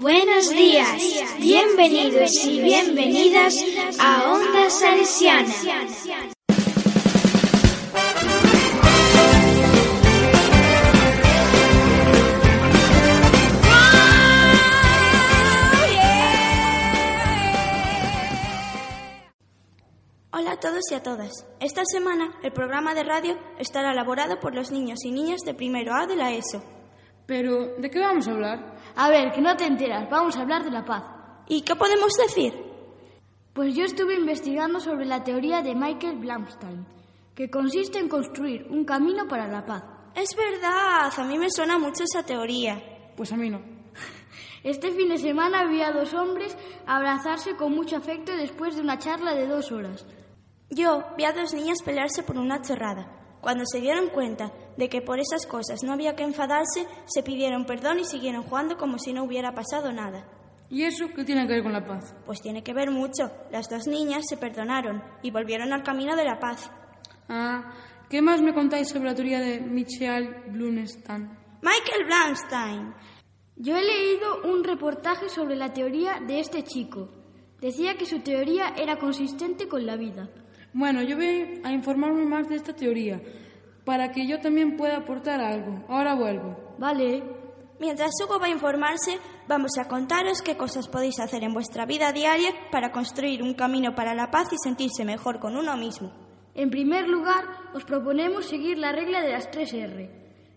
Buenos días, bienvenidos y bienvenidas a Onda Salesiana. Hola a todos y a todas. Esta semana el programa de radio estará elaborado por los niños y niñas de primero A de la ESO. Pero, ¿de qué vamos a hablar? A ver, que no te enteras, vamos a hablar de la paz. ¿Y qué podemos decir? Pues yo estuve investigando sobre la teoría de Michael Blumstein, que consiste en construir un camino para la paz. Es verdad, a mí me suena mucho esa teoría. Pues a mí no. Este fin de semana vi a dos hombres abrazarse con mucho afecto después de una charla de dos horas. Yo vi a dos niñas pelearse por una chorrada. Cuando se dieron cuenta de que por esas cosas no había que enfadarse, se pidieron perdón y siguieron jugando como si no hubiera pasado nada. ¿Y eso qué tiene que ver con la paz? Pues tiene que ver mucho. Las dos niñas se perdonaron y volvieron al camino de la paz. Ah, ¿qué más me contáis sobre la teoría de Michael Blumstein? Michael Blumstein. Yo he leído un reportaje sobre la teoría de este chico. Decía que su teoría era consistente con la vida. Bueno, yo voy a informarme más de esta teoría para que yo también pueda aportar algo. Ahora vuelvo. Vale. Mientras Hugo va a informarse, vamos a contaros qué cosas podéis hacer en vuestra vida diaria para construir un camino para la paz y sentirse mejor con uno mismo. En primer lugar, os proponemos seguir la regla de las tres R.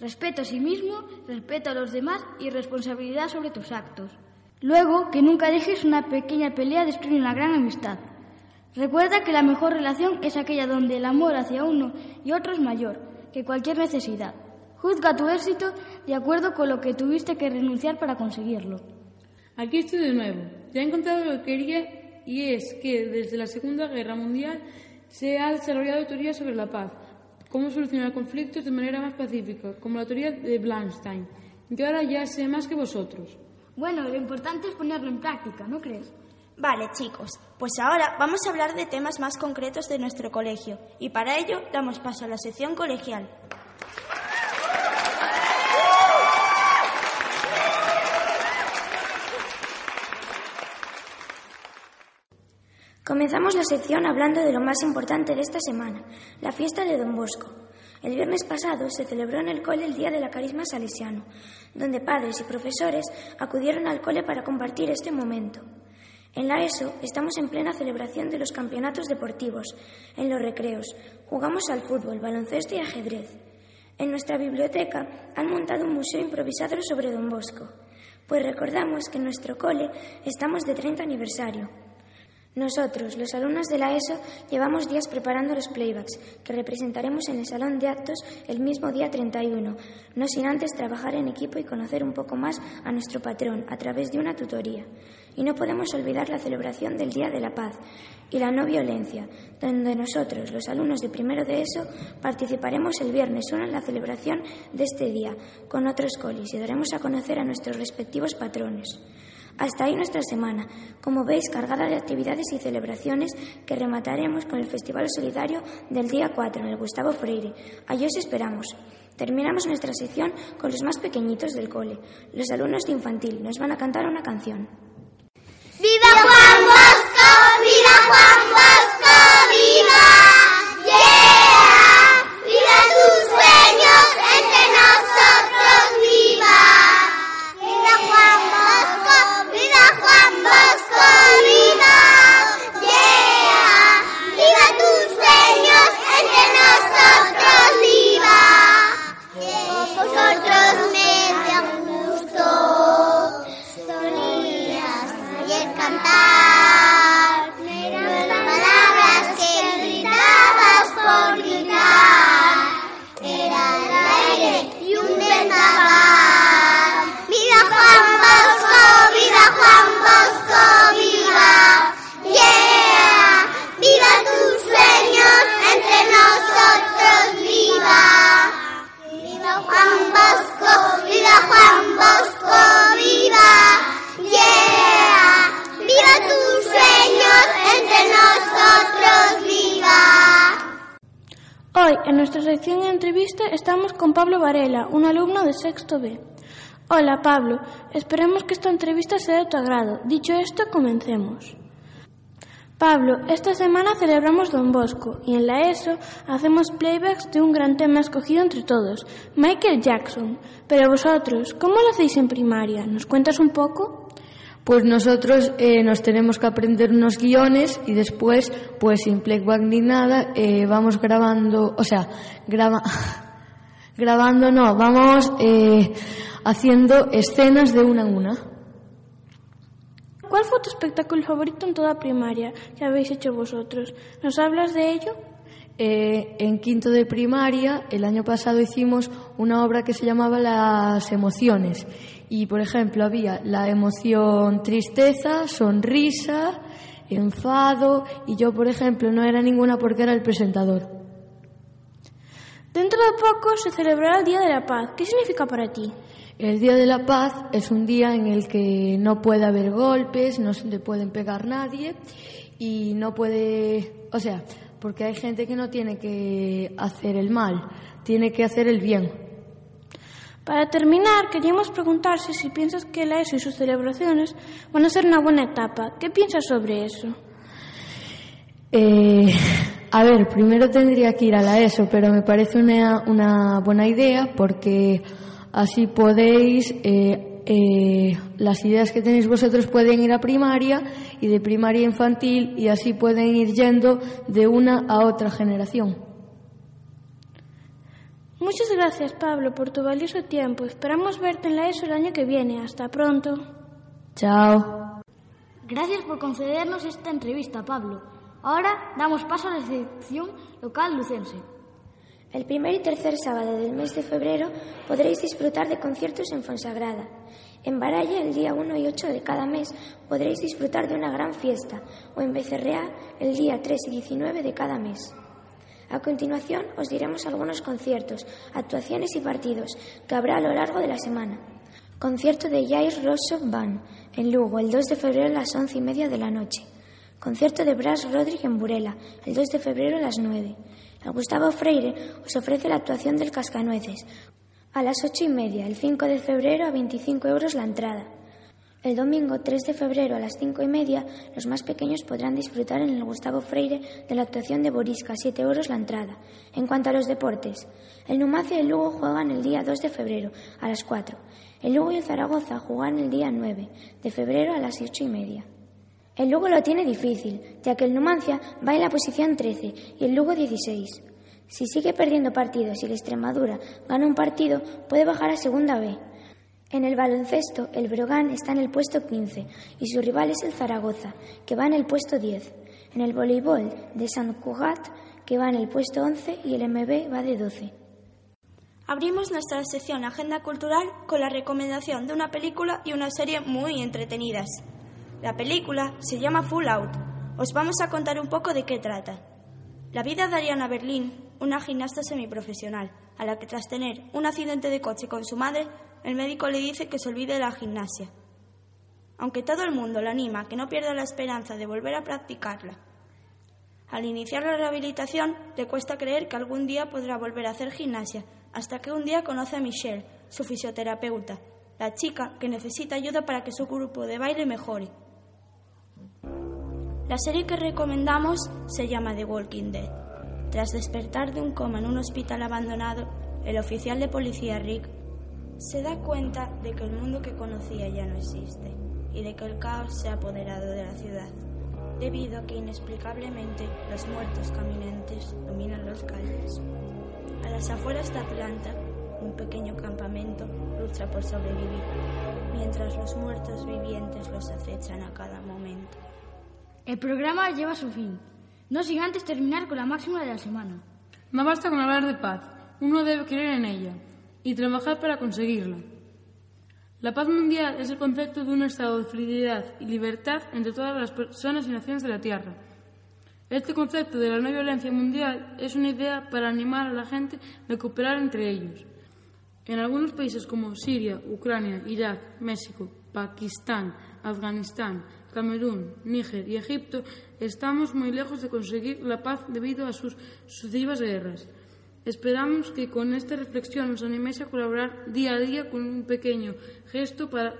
Respeto a sí mismo, respeto a los demás y responsabilidad sobre tus actos. Luego, que nunca dejes una pequeña pelea destruir una gran amistad. Recuerda que la mejor relación es aquella donde el amor hacia uno y otro es mayor que cualquier necesidad. Juzga tu éxito de acuerdo con lo que tuviste que renunciar para conseguirlo. Aquí estoy de nuevo. Ya he encontrado lo que quería y es que desde la Segunda Guerra Mundial se ha desarrollado teorías sobre la paz, cómo solucionar conflictos de manera más pacífica, como la teoría de Blanstein, que ahora ya sé más que vosotros. Bueno, lo importante es ponerlo en práctica, ¿no crees? Vale, chicos, pues ahora vamos a hablar de temas más concretos de nuestro colegio y para ello damos paso a la sección colegial. Comenzamos la sección hablando de lo más importante de esta semana, la fiesta de Don Bosco. El viernes pasado se celebró en el cole el Día de la Carisma Salesiano, donde padres y profesores acudieron al cole para compartir este momento. En la ESO estamos en plena celebración de los campeonatos deportivos, en los recreos, jugamos al fútbol, baloncesto y ajedrez. En nuestra biblioteca han montado un museo improvisado sobre Don Bosco, pues recordamos que en nuestro cole estamos de 30 aniversario. Nosotros, los alumnos de la ESO, llevamos días preparando los playbacks que representaremos en el Salón de Actos el mismo día 31, no sin antes trabajar en equipo y conocer un poco más a nuestro patrón a través de una tutoría. Y no podemos olvidar la celebración del Día de la Paz y la no violencia, donde nosotros, los alumnos de primero de ESO, participaremos el viernes 1 en la celebración de este día con otros colis y daremos a conocer a nuestros respectivos patrones. Hasta ahí nuestra semana, como veis, cargada de actividades y celebraciones que remataremos con el Festival Solidario del día 4 en el Gustavo Freire. Allí os esperamos. Terminamos nuestra sección con los más pequeñitos del cole, los alumnos de infantil. Nos van a cantar una canción. ¡Viva Juan Bosco! ¡Viva Juan Bosco! Hoy, en nuestra sección de entrevista, estamos con Pablo Varela, un alumno de sexto B. Hola, Pablo. Esperemos que esta entrevista sea de tu agrado. Dicho esto, comencemos. Pablo, esta semana celebramos Don Bosco y en la ESO hacemos playbacks de un gran tema escogido entre todos, Michael Jackson. Pero vosotros, ¿cómo lo hacéis en primaria? ¿Nos cuentas un poco? Pues nosotros eh, nos tenemos que aprender unos guiones y después, pues sin playback ni nada, eh, vamos grabando, o sea, graba, grabando no, vamos eh, haciendo escenas de una en una. ¿Cuál fue tu espectáculo favorito en toda primaria que habéis hecho vosotros? ¿Nos hablas de ello? Eh, en quinto de primaria, el año pasado hicimos una obra que se llamaba Las emociones. Y, por ejemplo, había la emoción tristeza, sonrisa, enfado, y yo, por ejemplo, no era ninguna porque era el presentador. Dentro de poco se celebrará el Día de la Paz. ¿Qué significa para ti? El Día de la Paz es un día en el que no puede haber golpes, no se le pueden pegar nadie y no puede, o sea, porque hay gente que no tiene que hacer el mal, tiene que hacer el bien. Para terminar, queríamos preguntarse si piensas que la ESO y sus celebraciones van a ser una buena etapa. ¿Qué piensas sobre eso? Eh, a ver, primero tendría que ir a la ESO, pero me parece una, una buena idea porque Así podéis, eh, eh, las ideas que tenéis vosotros pueden ir a primaria y de primaria infantil y así pueden ir yendo de una a otra generación. Muchas gracias, Pablo, por tu valioso tiempo. Esperamos verte en la ESO el año que viene. Hasta pronto. Chao. Gracias por concedernos esta entrevista, Pablo. Ahora damos paso a la sección local lucense. El primer y tercer sábado del mes de febrero podréis disfrutar de conciertos en Fonsagrada. En Baralla, el día 1 y 8 de cada mes, podréis disfrutar de una gran fiesta, o en Becerreá, el día 3 y 19 de cada mes. A continuación, os diremos algunos conciertos, actuaciones y partidos que habrá a lo largo de la semana. Concierto de Jair Rosso Band en Lugo, el 2 de febrero a las 11 y media de la noche. Concierto de Bras Rodríguez en Burela, el 2 de febrero a las 9. El Gustavo Freire os ofrece la actuación del Cascanueces a las ocho y media, el 5 de febrero a 25 euros la entrada. El domingo 3 de febrero a las cinco y media, los más pequeños podrán disfrutar en el Gustavo Freire de la actuación de Borisca, 7 euros la entrada. En cuanto a los deportes, el Numancia y el Lugo juegan el día 2 de febrero a las 4. El Lugo y el Zaragoza juegan el día 9 de febrero a las ocho y media. El Lugo lo tiene difícil, ya que el Numancia va en la posición 13 y el Lugo 16. Si sigue perdiendo partidos y el Extremadura gana un partido, puede bajar a Segunda B. En el baloncesto, el Brogan está en el puesto 15 y su rival es el Zaragoza, que va en el puesto 10. En el voleibol de San Cugat, que va en el puesto 11 y el MB va de 12. Abrimos nuestra sección Agenda Cultural con la recomendación de una película y una serie muy entretenidas. La película se llama Full Out. Os vamos a contar un poco de qué trata. La vida de Ariana Berlín, una gimnasta semiprofesional, a la que tras tener un accidente de coche con su madre, el médico le dice que se olvide de la gimnasia. Aunque todo el mundo la anima que no pierda la esperanza de volver a practicarla. Al iniciar la rehabilitación, le cuesta creer que algún día podrá volver a hacer gimnasia, hasta que un día conoce a Michelle, su fisioterapeuta, la chica que necesita ayuda para que su grupo de baile mejore. La serie que recomendamos se llama The Walking Dead. Tras despertar de un coma en un hospital abandonado, el oficial de policía Rick se da cuenta de que el mundo que conocía ya no existe y de que el caos se ha apoderado de la ciudad, debido a que inexplicablemente los muertos caminantes dominan los calles. A las afueras de Atlanta, un pequeño campamento lucha por sobrevivir, mientras los muertos vivientes los acechan a cada momento. El programa lleva su fin, no sin antes terminar con la máxima de la semana. No basta con hablar de paz, uno debe creer en ella y trabajar para conseguirla. La paz mundial es el concepto de un estado de felicidad y libertad entre todas las personas y naciones de la Tierra. Este concepto de la no violencia mundial es una idea para animar a la gente a cooperar entre ellos. En algunos países como Siria, Ucrania, Irak, México, Pakistán, Afganistán, Camerún, Níger y Egipto estamos muy lejos de conseguir la paz debido a sus sucesivas guerras. Esperamos que con esta reflexión os animéis a colaborar día a día con un pequeño gesto para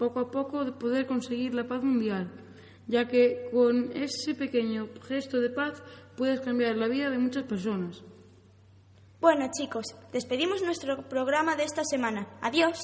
poco a poco poder conseguir la paz mundial, ya que con ese pequeño gesto de paz puedes cambiar la vida de muchas personas. Bueno chicos, despedimos nuestro programa de esta semana. Adiós.